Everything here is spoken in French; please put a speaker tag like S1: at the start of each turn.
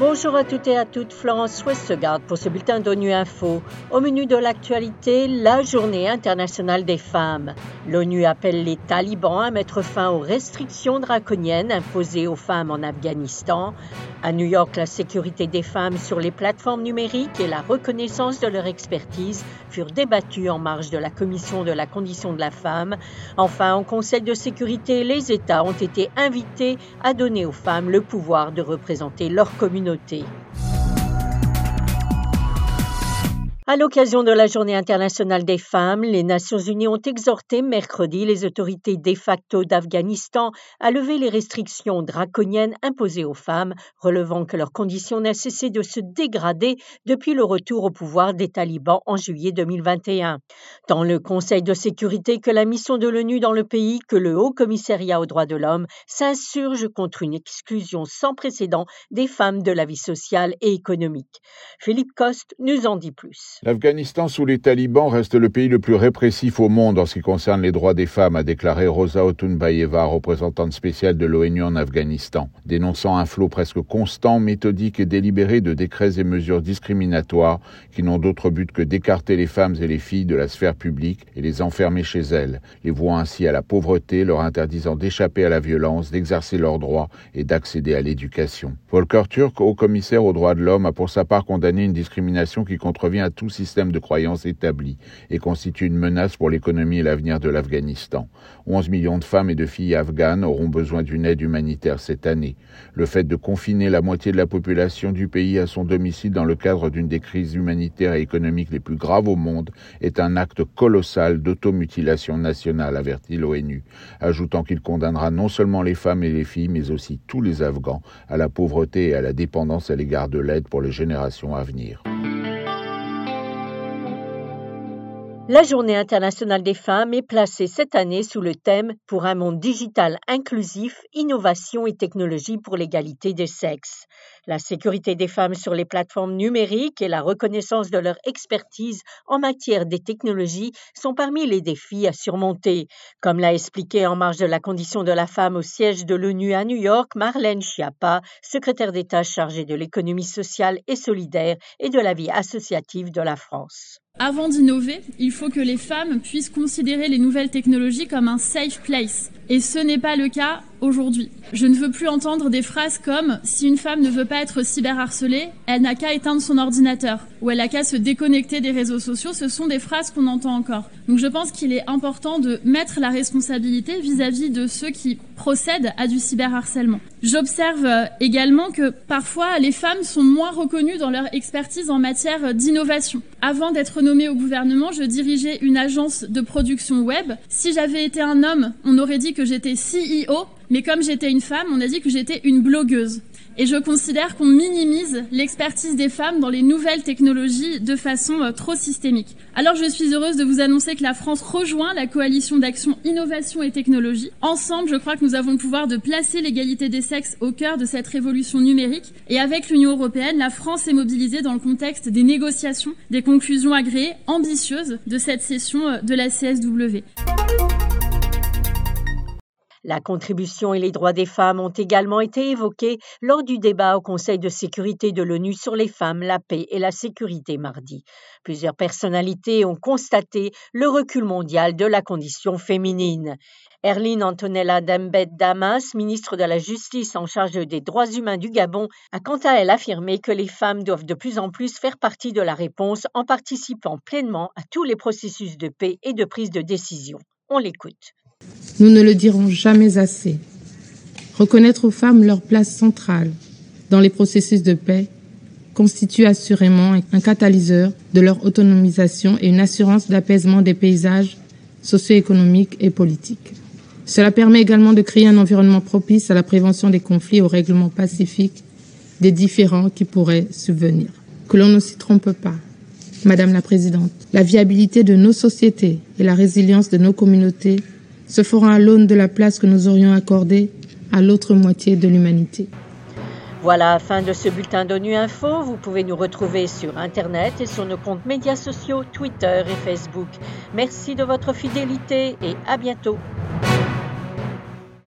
S1: Bonjour à toutes et à toutes, Florence Westgard pour ce bulletin d'ONU Info. Au menu de l'actualité, la journée internationale des femmes. L'ONU appelle les talibans à mettre fin aux restrictions draconiennes imposées aux femmes en Afghanistan. À New York, la sécurité des femmes sur les plateformes numériques et la reconnaissance de leur expertise furent débattues en marge de la Commission de la condition de la femme. Enfin, au Conseil de sécurité, les États ont été invités à donner aux femmes le pouvoir de représenter leur communauté. À l'occasion de la Journée internationale des femmes, les Nations unies ont exhorté mercredi les autorités de facto d'Afghanistan à lever les restrictions draconiennes imposées aux femmes, relevant que leur condition n'a cessé de se dégrader depuis le retour au pouvoir des talibans en juillet 2021. Tant le Conseil de sécurité que la mission de l'ONU dans le pays que le Haut Commissariat aux droits de l'homme s'insurgent contre une exclusion sans précédent des femmes de la vie sociale et économique. Philippe Coste nous en dit plus.
S2: L'Afghanistan sous les talibans reste le pays le plus répressif au monde en ce qui concerne les droits des femmes, a déclaré Rosa Otunbayeva, représentante spéciale de l'ONU en Afghanistan, dénonçant un flot presque constant, méthodique et délibéré de décrets et mesures discriminatoires qui n'ont d'autre but que d'écarter les femmes et les filles de la sphère publique et les enfermer chez elles, les vouant ainsi à la pauvreté, leur interdisant d'échapper à la violence, d'exercer leurs droits et d'accéder à l'éducation. Volker Turk, haut commissaire aux droits de l'homme, a pour sa part condamné une discrimination qui contrevient à tout système de croyances établi et constitue une menace pour l'économie et l'avenir de l'Afghanistan. 11 millions de femmes et de filles afghanes auront besoin d'une aide humanitaire cette année. Le fait de confiner la moitié de la population du pays à son domicile dans le cadre d'une des crises humanitaires et économiques les plus graves au monde est un acte colossal d'automutilation nationale, avertit l'ONU, ajoutant qu'il condamnera non seulement les femmes et les filles, mais aussi tous les Afghans à la pauvreté et à la dépendance à l'égard de l'aide pour les générations à venir.
S1: La Journée internationale des femmes est placée cette année sous le thème Pour un monde digital inclusif, innovation et technologie pour l'égalité des sexes. La sécurité des femmes sur les plateformes numériques et la reconnaissance de leur expertise en matière des technologies sont parmi les défis à surmonter. Comme l'a expliqué en marge de la condition de la femme au siège de l'ONU à New York, Marlène Schiappa, secrétaire d'État chargée de l'économie sociale et solidaire et de la vie associative de la France.
S3: Avant d'innover, il faut que les femmes puissent considérer les nouvelles technologies comme un safe place. Et ce n'est pas le cas aujourd'hui. Je ne veux plus entendre des phrases comme si une femme ne veut pas être cyberharcelée, elle n'a qu'à éteindre son ordinateur ou elle n'a qu'à se déconnecter des réseaux sociaux. Ce sont des phrases qu'on entend encore. Donc je pense qu'il est important de mettre la responsabilité vis-à-vis de ceux qui procèdent à du cyberharcèlement. J'observe euh, également que parfois les femmes sont moins reconnues dans leur expertise en matière d'innovation. Avant d'être nommée au gouvernement, je dirigeais une agence de production web. Si j'avais été un homme, on aurait dit que j'étais CEO mais comme j'étais une femme, on a dit que j'étais une blogueuse. Et je considère qu'on minimise l'expertise des femmes dans les nouvelles technologies de façon euh, trop systémique. Alors je suis heureuse de vous annoncer que la France rejoint la coalition d'action innovation et technologie. Ensemble, je crois que nous avons le pouvoir de placer l'égalité des sexes au cœur de cette révolution numérique. Et avec l'Union européenne, la France est mobilisée dans le contexte des négociations, des conclusions agréées ambitieuses de cette session euh, de la CSW.
S1: La contribution et les droits des femmes ont également été évoqués lors du débat au Conseil de sécurité de l'ONU sur les femmes, la paix et la sécurité mardi. Plusieurs personnalités ont constaté le recul mondial de la condition féminine. Erline Antonella Dembed Damas, ministre de la Justice en charge des droits humains du Gabon, a quant à elle affirmé que les femmes doivent de plus en plus faire partie de la réponse en participant pleinement à tous les processus de paix et de prise de décision. On l'écoute.
S4: Nous ne le dirons jamais assez. Reconnaître aux femmes leur place centrale dans les processus de paix constitue assurément un catalyseur de leur autonomisation et une assurance d'apaisement des paysages socio-économiques et politiques. Cela permet également de créer un environnement propice à la prévention des conflits et au règlement pacifique des différends qui pourraient subvenir. Que l'on ne s'y trompe pas. Madame la Présidente, la viabilité de nos sociétés et la résilience de nos communautés se fera à l'aune de la place que nous aurions accordée à l'autre moitié de l'humanité.
S1: Voilà, fin de ce bulletin d'ONU Info. Vous pouvez nous retrouver sur Internet et sur nos comptes médias sociaux, Twitter et Facebook. Merci de votre fidélité et à bientôt.